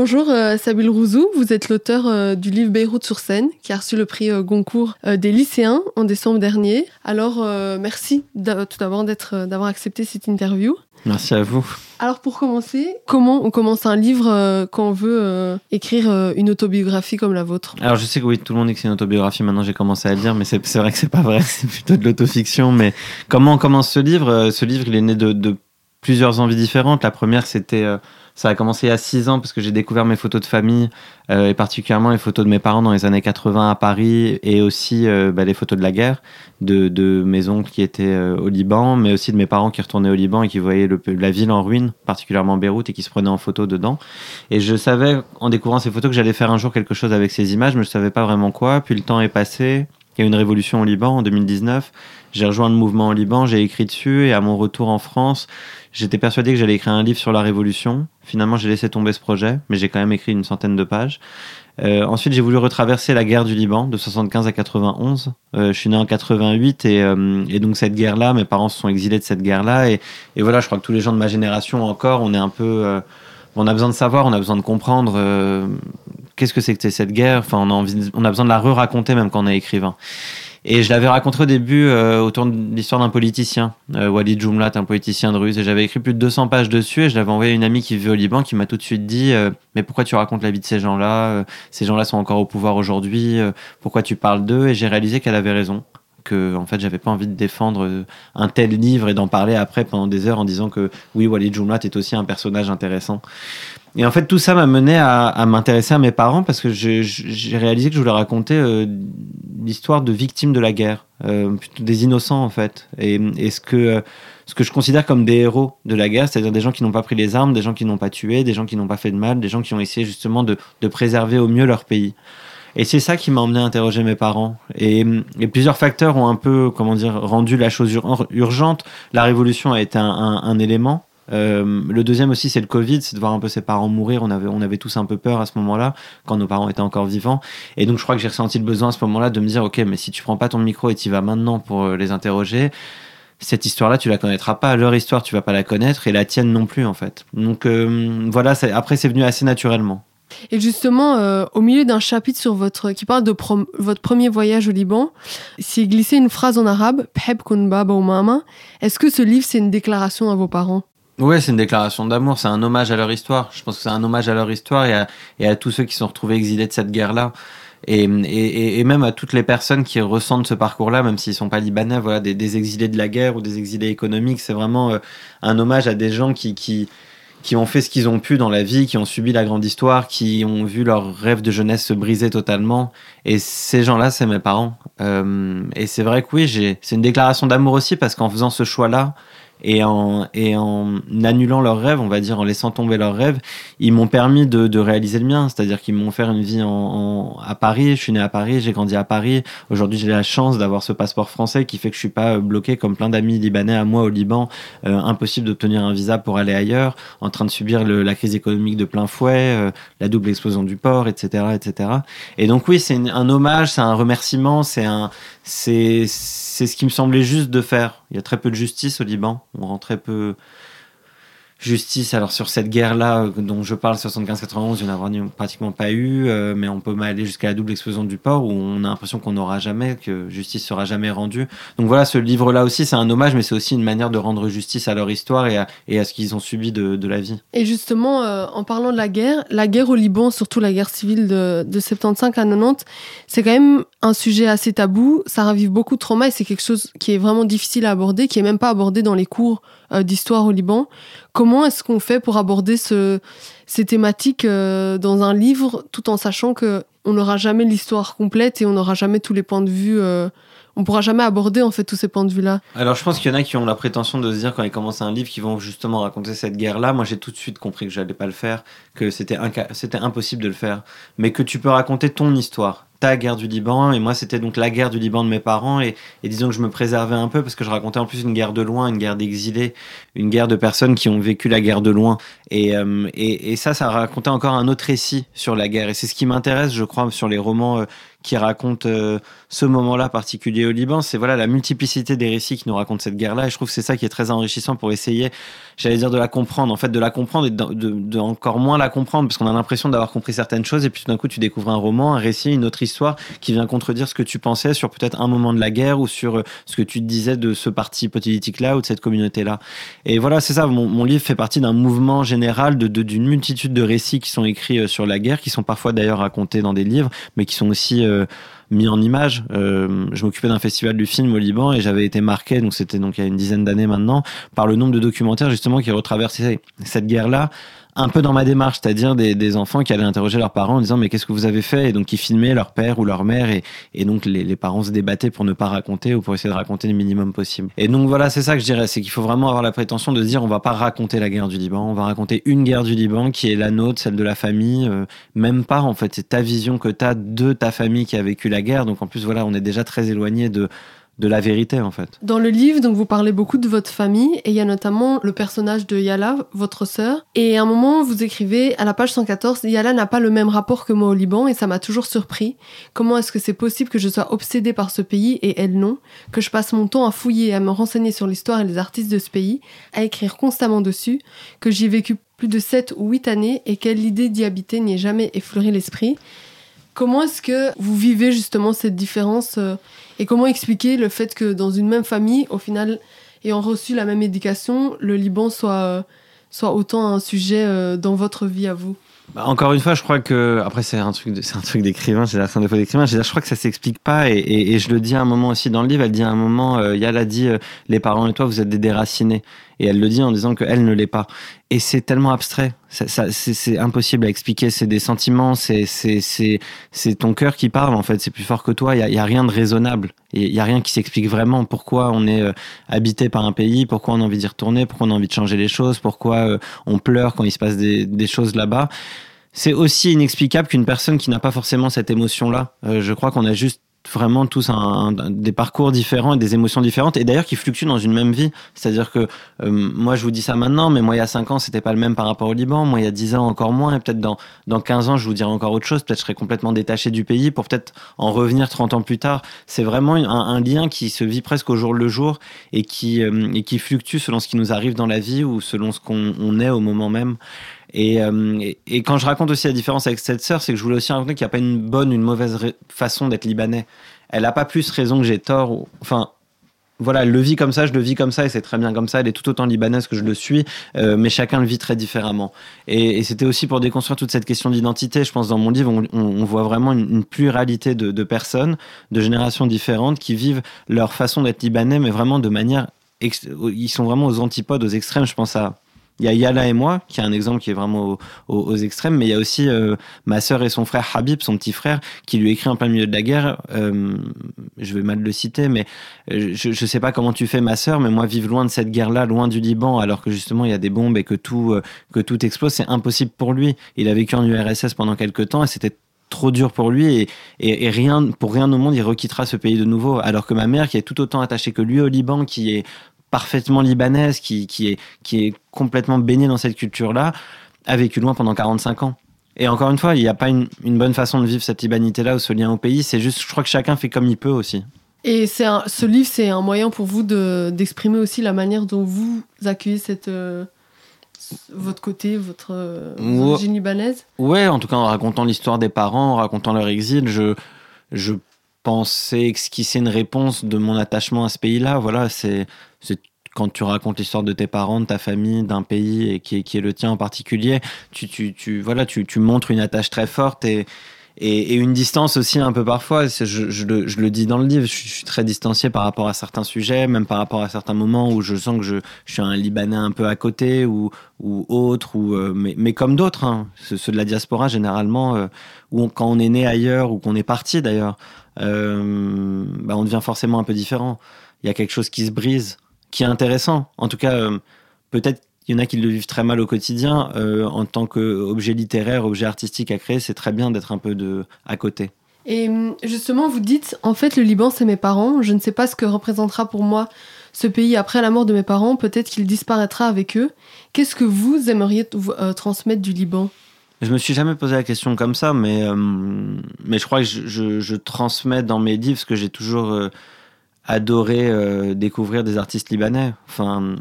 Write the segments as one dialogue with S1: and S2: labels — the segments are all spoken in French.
S1: Bonjour euh, Sabil Rouzou, vous êtes l'auteur euh, du livre Beyrouth sur scène qui a reçu le prix euh, Goncourt des lycéens en décembre dernier. Alors merci tout d'abord d'avoir accepté cette interview.
S2: Merci à vous.
S1: Alors pour commencer, comment on commence un livre quand on veut écrire une autobiographie comme la vôtre?
S2: Alors je sais que oui, tout le monde dit que c'est une autobiographie, maintenant j'ai commencé à le dire, mais c'est vrai que c'est pas vrai, c'est plutôt de l'autofiction. Mais comment on commence ce livre? Ce livre, il est né de, de plusieurs envies différentes. La première, c'était ça a commencé a 6 ans parce que j'ai découvert mes photos de famille euh, et particulièrement les photos de mes parents dans les années 80 à Paris et aussi euh, bah, les photos de la guerre de, de mes oncles qui étaient euh, au Liban, mais aussi de mes parents qui retournaient au Liban et qui voyaient la ville en ruine, particulièrement Beyrouth, et qui se prenaient en photo dedans. Et je savais en découvrant ces photos que j'allais faire un jour quelque chose avec ces images, mais je savais pas vraiment quoi. Puis le temps est passé. Il y a eu une révolution au Liban en 2019. J'ai rejoint le mouvement au Liban, j'ai écrit dessus et à mon retour en France, j'étais persuadé que j'allais écrire un livre sur la révolution. Finalement, j'ai laissé tomber ce projet, mais j'ai quand même écrit une centaine de pages. Euh, ensuite, j'ai voulu retraverser la guerre du Liban de 75 à 91. Euh, je suis né en 88 et, euh, et donc cette guerre-là, mes parents se sont exilés de cette guerre-là et, voilà, je crois que tous les gens de ma génération encore, on est un peu, on a besoin de savoir, on a besoin de comprendre euh, qu'est-ce que c'est que cette guerre? Enfin, on a envie, on a besoin de la re-raconter même quand on est écrivain. Et je l'avais raconté au début euh, autour de l'histoire d'un politicien, euh, Jumlat, un politicien de Ruse. Et j'avais écrit plus de 200 pages dessus et je l'avais envoyé à une amie qui vit au Liban qui m'a tout de suite dit euh, Mais pourquoi tu racontes la vie de ces gens-là? Ces gens-là sont encore au pouvoir aujourd'hui. pourquoi tu parles d'eux? Et j'ai réalisé qu'elle avait raison. Que, en fait, j'avais pas envie de défendre un tel livre et d'en parler après pendant des heures en disant que oui, Walid Jumlat est aussi un personnage intéressant. Et en fait, tout ça m'a mené à, m'intéresser à mes parents parce que j'ai réalisé que je voulais raconter euh, l'histoire de victimes de la guerre, euh, plutôt des innocents en fait, et, ce que ce que je considère comme des héros de la guerre, c'est-à-dire des gens qui n'ont pas pris les armes, des gens qui n'ont pas tué, des gens qui n'ont pas fait de mal, des gens qui ont essayé justement de préserver au mieux leur pays. Et c'est ça qui m'a emmené à interroger mes parents. Et, plusieurs facteurs ont un peu, comment dire, rendu la chose urgente. La révolution a été un élément. Euh, le deuxième aussi, c'est le Covid, c'est de voir un peu ses parents mourir. On avait, on avait tous un peu peur à ce moment-là, quand nos parents étaient encore vivants. Et donc, je crois que j'ai ressenti le besoin à ce moment-là de me dire, ok, mais si tu prends pas ton micro et tu vas maintenant pour euh, les interroger, cette histoire-là, tu la connaîtras pas. Leur histoire, tu vas pas la connaître, et la tienne non plus, en fait. Donc euh, voilà. Après, c'est venu assez naturellement.
S1: Et justement, euh, au milieu d'un chapitre sur votre qui parle de votre premier voyage au Liban, s'est glissé une phrase en arabe, Est-ce que ce livre c'est une déclaration à vos parents?
S2: Ouais, c'est une déclaration d'amour, c'est un hommage à leur histoire. Je pense que c'est un hommage à leur histoire et à, tous ceux qui sont retrouvés exilés de cette guerre-là. Et, même à toutes les personnes qui ressentent ce parcours-là, même s'ils sont pas libanais, voilà, des, des, exilés de la guerre ou des exilés économiques, c'est vraiment euh, un hommage à des gens qui, qui, qui ont fait ce qu'ils ont pu dans la vie, qui ont subi la grande histoire, qui ont vu leur rêve de jeunesse se briser totalement. Et ces gens-là, c'est mes parents. Euh, et c'est vrai que oui, c'est une déclaration d'amour aussi parce qu'en faisant ce choix-là, et en, et en annulant leurs rêves, on va dire, en laissant tomber leurs rêves, ils m'ont permis de, de, réaliser le mien. C'est-à-dire qu'ils m'ont fait une vie en, en, à Paris. Je suis né à Paris, j'ai grandi à Paris. Aujourd'hui, j'ai la chance d'avoir ce passeport français qui fait que je suis pas bloqué comme plein d'amis libanais à moi au Liban. Euh, impossible d'obtenir un visa pour aller ailleurs, en train de subir le, la crise économique de plein fouet, euh, la double explosion du port, etc., etc. Et donc oui, c'est un hommage, c'est un remerciement, c'est ce qui me semblait juste de faire. Il y a très peu de justice au Liban. On rend très peu justice. Alors sur cette guerre-là euh, dont je parle, 75-91, il n'y en a pratiquement pas eu, euh, mais on peut aller jusqu'à la double explosion du port où on a l'impression qu'on n'aura jamais, que justice sera jamais rendue. Donc voilà, ce livre-là aussi, c'est un hommage, mais c'est aussi une manière de rendre justice à leur histoire et à, ce qu'ils ont subi de, la vie.
S1: Et justement, euh, en parlant de la guerre, la guerre au Liban, surtout la guerre civile de, de 75 à 90, c'est quand même un sujet assez tabou. Ça ravive beaucoup de trauma et c'est quelque chose qui est vraiment difficile à aborder, qui est même pas abordé dans les cours d'histoire au Liban. Comment est-ce qu'on fait pour aborder ce, ces thématiques euh, dans un livre tout en sachant que on n'aura jamais l'histoire complète et on n'aura jamais tous les points de vue euh, on pourra jamais aborder en fait tous ces points de vue là.
S2: Alors je pense qu'il y en a qui ont la prétention de se dire quand ils commencent un livre qu'ils vont justement raconter cette guerre là. Moi j'ai tout de suite compris que j'allais pas le faire, que c'était c'était impossible de le faire, mais que tu peux raconter ton histoire ta guerre du Liban et moi c'était donc la guerre du Liban de mes parents et, disons que je me préservais un peu parce que je racontais en plus une guerre de loin, une guerre d'exilés, une guerre de personnes qui ont vécu la guerre de loin. Et, euh, et, ça ça racontait encore un autre récit sur la guerre et c'est ce qui m'intéresse je crois sur les romans euh, qui raconte euh, ce moment-là particulier au Liban. C'est voilà la multiplicité des récits qui nous racontent cette guerre-là. Et je trouve que c'est ça qui est très enrichissant pour essayer, j'allais dire, de la comprendre. En fait, de la comprendre et de, encore moins la comprendre, parce qu'on a l'impression d'avoir compris certaines choses. Et puis tout d'un coup, tu découvres un roman, un récit, une autre histoire qui vient contredire ce que tu pensais sur peut-être un moment de la guerre ou sur euh, ce que tu disais de ce parti politique-là ou de cette communauté-là. Et voilà, c'est ça. Mon, livre fait partie d'un mouvement général de d'une multitude de récits qui sont écrits euh, sur la guerre, qui sont parfois d'ailleurs racontés dans des livres, mais qui sont aussi mis en image. Euh, je m'occupais d'un festival du film au Liban et j'avais été marqué, donc c'était donc il y a une dizaine d'années maintenant, par le nombre de documentaires justement qui retraversaient cette guerre-là un peu dans ma démarche, c'est-à-dire des, enfants qui allaient interroger leurs parents en disant mais qu'est-ce que vous avez fait? Et donc qui filmaient leur père ou leur mère et, donc les, les, parents se débattaient pour ne pas raconter ou pour essayer de raconter le minimum possible. Et donc voilà, c'est ça que je dirais, c'est qu'il faut vraiment avoir la prétention de dire on va pas raconter la guerre du Liban, on va raconter une guerre du Liban qui est la nôtre, celle de la famille, euh, même pas en fait, c'est ta vision que tu as de ta famille qui a vécu la guerre. Donc en plus voilà, on est déjà très éloigné de de la vérité en fait.
S1: Dans le livre, donc vous parlez beaucoup de votre famille et il y a notamment le personnage de Yala, votre sœur. Et à un moment, vous écrivez à la page 114, Yala n'a pas le même rapport que moi au Liban et ça m'a toujours surpris. Comment est-ce que c'est possible que je sois obsédée par ce pays et elle non? Que je passe mon temps à fouiller, à me renseigner sur l'histoire et les artistes de ce pays, à écrire constamment dessus, que j'y ai vécu plus de 7 ou 8 années et quelle l'idée d'y habiter n'y ait jamais effleuré l'esprit. Comment est-ce que vous vivez justement cette différence euh, et comment expliquer le fait que dans une même famille, au final, ayant reçu la même éducation, le Liban soit, euh, soit autant un sujet euh, dans votre vie à vous?
S2: Bah, encore une fois, je crois que après c'est un truc, c'est un truc d'écrivain. Fin des fois d'écrivain. Je crois que ça s'explique pas et, et, je le dis à un moment aussi dans le livre. Elle dit à un moment, euh, Yala dit, les parents et toi, vous êtes des déracinés. Et elle le dit en disant qu'elle ne l'est pas. Et c'est tellement abstrait. C'est impossible à expliquer. C'est des sentiments. C'est ton cœur qui parle en fait. C'est plus fort que toi. Il y a, rien de raisonnable. Il y a rien qui s'explique vraiment. Pourquoi on est euh, habité par un pays Pourquoi on a envie d'y retourner Pourquoi on a envie de changer les choses Pourquoi euh, on pleure quand il se passe des, des choses là-bas c'est aussi inexplicable qu'une personne qui n'a pas forcément cette émotion-là. Euh, je crois qu'on a juste vraiment tous un, des parcours différents et des émotions différentes et d'ailleurs qui fluctuent dans une même vie. C'est-à-dire que euh, moi je vous dis ça maintenant, mais moi il y a 5 ans c'était pas le même par rapport au Liban, moi il y a 10 ans encore moins et peut-être dans, dans 15 ans je vous dirai encore autre chose, peut-être je serai complètement détaché du pays pour peut-être en revenir 30 ans plus tard. C'est vraiment un, un, lien qui se vit presque au jour le jour et qui, euh, et qui fluctue selon ce qui nous arrive dans la vie ou selon ce qu'on est au moment même. Et, euh, et, quand je raconte aussi la différence avec cette sœur, c'est que je voulais aussi raconter qu'il n'y a pas une bonne, une mauvaise façon d'être libanais. Elle n'a pas plus raison que j'ai tort. Ou, enfin, voilà, elle le vit comme ça, je le vis comme ça, et c'est très bien comme ça. Elle est tout autant libanaise que je le suis, euh, mais chacun le vit très différemment. Et, c'était aussi pour déconstruire toute cette question d'identité. Je pense dans mon livre, on, voit vraiment une, pluralité de, personnes, de générations différentes, qui vivent leur façon d'être libanais, mais vraiment de manière, ils sont vraiment aux antipodes, aux extrêmes. Je pense à il y a Yala et moi, qui est un exemple qui est vraiment aux, extrêmes, mais il y a aussi euh, ma sœur et son frère Habib, son petit frère, qui lui écrit en plein milieu de la guerre. Euh, je vais mal le citer, mais euh, je, je sais pas comment tu fais, ma sœur, mais moi, vivre loin de cette guerre-là, loin du Liban, alors que justement il y a des bombes et que tout, que tout explose, c'est impossible pour lui. Il a vécu en URSS pendant quelques temps et c'était trop dur pour lui et, et, et, rien pour rien au monde il requittera ce pays de nouveau alors que ma mère qui est tout autant attachée que lui au Liban qui est parfaitement libanaise, qui, qui, est, qui est complètement baignée dans cette culture-là, a vécu loin pendant 45 ans. Et encore une fois, il n'y a pas une, une, bonne façon de vivre cette libanité-là ou ce lien au pays. C'est juste, je crois que chacun fait comme il peut aussi.
S1: Et c'est ce livre, c'est un moyen pour vous d'exprimer aussi la manière dont vous accueillez cette, euh, votre côté, votre euh, origine libanaise?
S2: Ouais, en tout cas en racontant l'histoire des parents, en racontant leur exil, je, je pensais esquisser une réponse de mon attachement à ce pays-là. Voilà, c'est quand tu racontes l'histoire de tes parents, de ta famille, d'un pays et qui est, qui est le tien en particulier, tu, tu, tu voilà, tu, tu montres une attache très forte et, et, une distance aussi un peu parfois. Je, le, dis dans le livre, je, suis très distancié par rapport à certains sujets, même par rapport à certains moments où je sens que je, suis un Libanais un peu à côté ou, autre, ou, euh, mais, comme d'autres, hein, ceux, de la diaspora généralement, euh, quand on est né ailleurs ou qu'on est parti d'ailleurs, euh, bah on devient forcément un peu différent. Il y a quelque chose qui se brise, qui est intéressant. En tout cas, euh, peut-être il y en a qui le vivent très mal au quotidien. Euh, en tant qu'objet littéraire, objet artistique à créer, c'est très bien d'être un peu de, à côté.
S1: Et justement, vous dites, en fait, le Liban, c'est mes parents. Je ne sais pas ce que représentera pour moi ce pays après la mort de mes parents. Peut-être qu'il disparaîtra avec eux. Qu'est-ce que vous aimeriez euh, transmettre du Liban?
S2: Je me suis jamais posé la question comme ça, mais, euh, mais je crois que je, je, je, transmets dans mes livres ce que j'ai toujours euh, adoré euh, découvrir des artistes libanais. Enfin,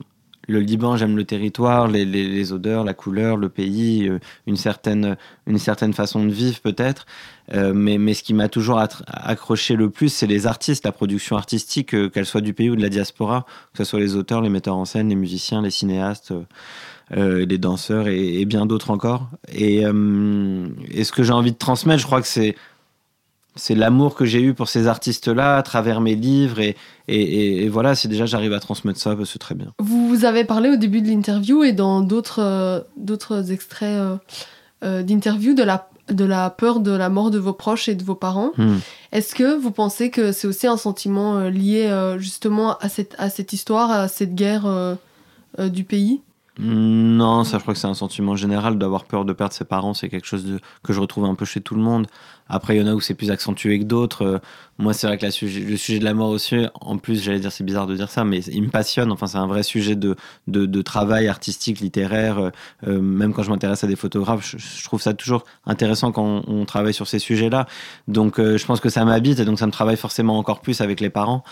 S2: le Liban, j'aime le territoire, les, odeurs, la couleur, le pays, une certaine, une certaine façon de vivre peut-être. mais, mais ce qui m'a toujours accroché le plus, c'est les artistes, la production artistique, qu'elle soit du pays ou de la diaspora, que ce soit les auteurs, les metteurs en scène, les musiciens, les cinéastes euh, les danseurs et, bien d'autres encore. Euh, et, ce que j'ai envie de transmettre, je crois que c'est c'est l'amour que j'ai eu pour ces artistes-là à travers mes livres et, et, et voilà, c'est déjà j'arrive à transmettre ça, c'est très bien.
S1: Vous avez parlé au début de l'interview et dans d'autres euh, d'autres extraits euh, euh, d'interview de la de la peur de la mort de vos proches et de vos parents.
S2: Hmm.
S1: Est-ce que vous pensez que c'est aussi un sentiment lié justement à cette, à cette histoire, à cette guerre du pays?
S2: Non, ça je crois que c'est un sentiment général d'avoir peur de perdre ses parents, c'est quelque chose de, que je retrouve un peu chez tout le monde. Après, il y en a où c'est plus accentué que d'autres. Euh, moi, c'est vrai que sujet, le sujet de la mort aussi, en plus, j'allais dire, c'est bizarre de dire ça, mais il me passionne. Enfin, c'est un vrai sujet de, de, de travail artistique, littéraire. Euh, euh même quand je m'intéresse à des photographes, je, je, trouve ça toujours intéressant quand on, on travaille sur ces sujets-là. Donc, euh, je pense que ça m'habite et donc ça me travaille forcément encore plus avec les parents.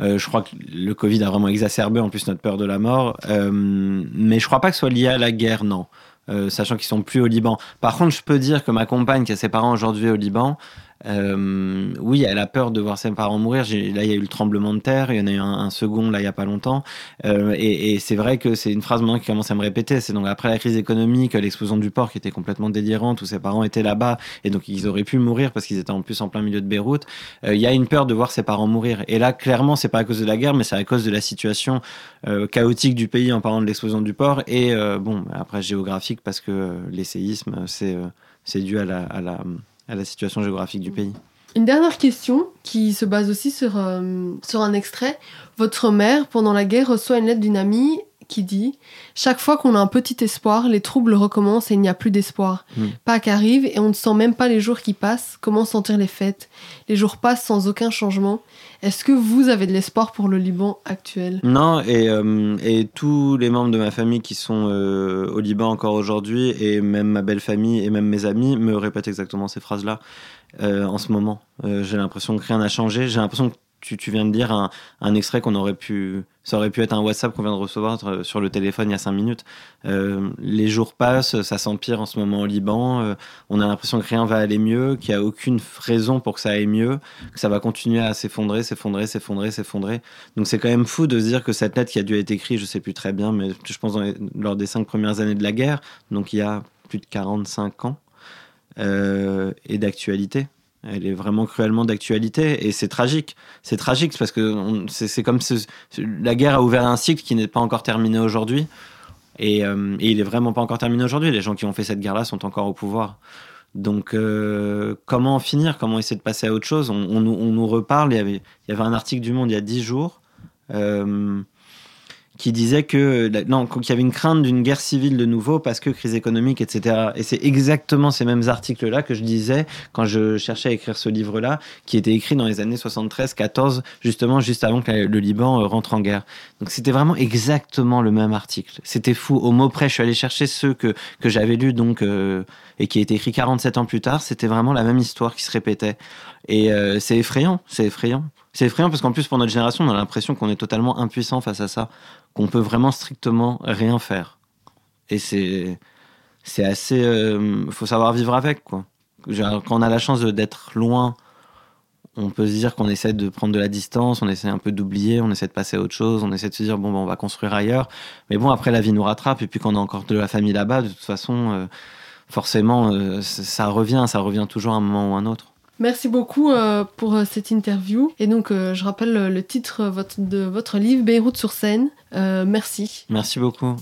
S2: Euh, je crois que le Covid a vraiment exacerbé en plus notre peur de la mort. Euh, mais je crois pas que ce soit lié à la guerre, non. Euh, sachant qu'ils sont plus au Liban. Par contre, je peux dire que ma compagne qui a ses parents aujourd'hui au Liban, euh, oui, elle a peur de voir ses parents mourir. Là, il y a eu le tremblement de terre, il y en a eu un, second là il y a pas longtemps. Euh, et, c'est vrai que c'est une phrase maintenant qui commence à me répéter. C'est donc après la crise économique, l'explosion du port qui était complètement délirante, où ses parents étaient là-bas et donc ils auraient pu mourir parce qu'ils étaient en plus en plein milieu de Beyrouth. Euh, il y a une peur de voir ses parents mourir. Et là, clairement, c'est pas à cause de la guerre, mais c'est à cause de la situation euh, chaotique du pays en parlant de l'explosion du port. Et bon, après géographique parce que les séismes, c'est c'est dû à à la à la situation géographique du pays.
S1: Une dernière question qui se base aussi sur, euh, sur un extrait. Votre mère, pendant la guerre, reçoit une lettre d'une amie qui dit Chaque fois qu'on a un petit espoir, les troubles recommencent et il n'y a plus d'espoir.
S2: Mm.
S1: Pâques arrive et on ne sent même pas les jours qui passent. Comment sentir les fêtes Les jours passent sans aucun changement. Est-ce que vous avez de l'espoir pour le Liban actuel?
S2: Non, et, euh, et, tous les membres de ma famille qui sont euh, au Liban encore aujourd'hui, et même ma belle famille et même mes amis, me répètent exactement ces phrases-là euh, en ce moment. J'ai l'impression que rien n'a changé. J'ai l'impression que tu, tu, viens de dire un, un extrait qu'on aurait pu. Ça aurait pu être un WhatsApp qu'on vient de recevoir euh, sur le téléphone il y a cinq minutes. Euh, les jours passent, ça s'empire en ce moment au Liban. Euh, on a l'impression que rien va aller mieux, qu'il n'y a aucune raison pour que ça aille mieux, que ça va continuer à s'effondrer, s'effondrer, s'effondrer, s'effondrer. Donc c'est quand même fou de se dire que cette lettre qui a dû être écrite, je sais plus très bien, mais je pense les, lors des cinq premières années de la guerre, donc il y a plus de 45 ans, euh, et d'actualité. Elle est vraiment cruellement d'actualité et c'est tragique. C'est tragique parce que c'est comme la guerre a ouvert un cycle qui n'est pas encore terminé aujourd'hui. Et, euh, et, il est vraiment pas encore terminé aujourd'hui. Les gens qui ont fait cette guerre-là sont encore au pouvoir. Donc, euh, comment en finir? Comment essayer de passer à autre chose? On, on, nous reparle. Il y, avait, il y avait un article du Monde il y a dix jours. Euh, qui disait que non qu'il y avait une crainte d'une guerre civile de nouveau parce que crise économique etc et c'est exactement ces mêmes articles là que je disais quand je cherchais à écrire ce livre là qui était écrit dans les années 73 14 justement juste avant que le Liban rentre en guerre. Donc c'était vraiment exactement le même article. C'était fou. Au mot près je suis allé chercher ceux que que j'avais lus donc euh, et qui a été écrit 47 ans plus tard. C'était vraiment la même histoire qui se répétait. Et euh, c'est effrayant. C'est effrayant c'est effrayant parce qu'en plus, pour notre génération, on a l'impression qu'on est totalement impuissant face à ça, qu'on peut vraiment strictement rien faire. Et c'est, assez. Euh, faut savoir vivre avec, quoi. Quand on a la chance d'être loin, on peut se dire qu'on essaie de prendre de la distance, on essaie un peu d'oublier, on essaie de passer à autre chose, on essaie de se dire bon, on va construire ailleurs. Mais bon, après, la vie nous rattrape, et puis quand on a encore de la famille là-bas, de toute façon, euh, forcément, euh, ça revient, ça revient toujours à un moment ou à un autre.
S1: Merci beaucoup euh, pour euh, cette interview. Et donc, euh, je rappelle le, le titre votre, de votre livre, Beyrouth sur scène. merci.
S2: Merci beaucoup.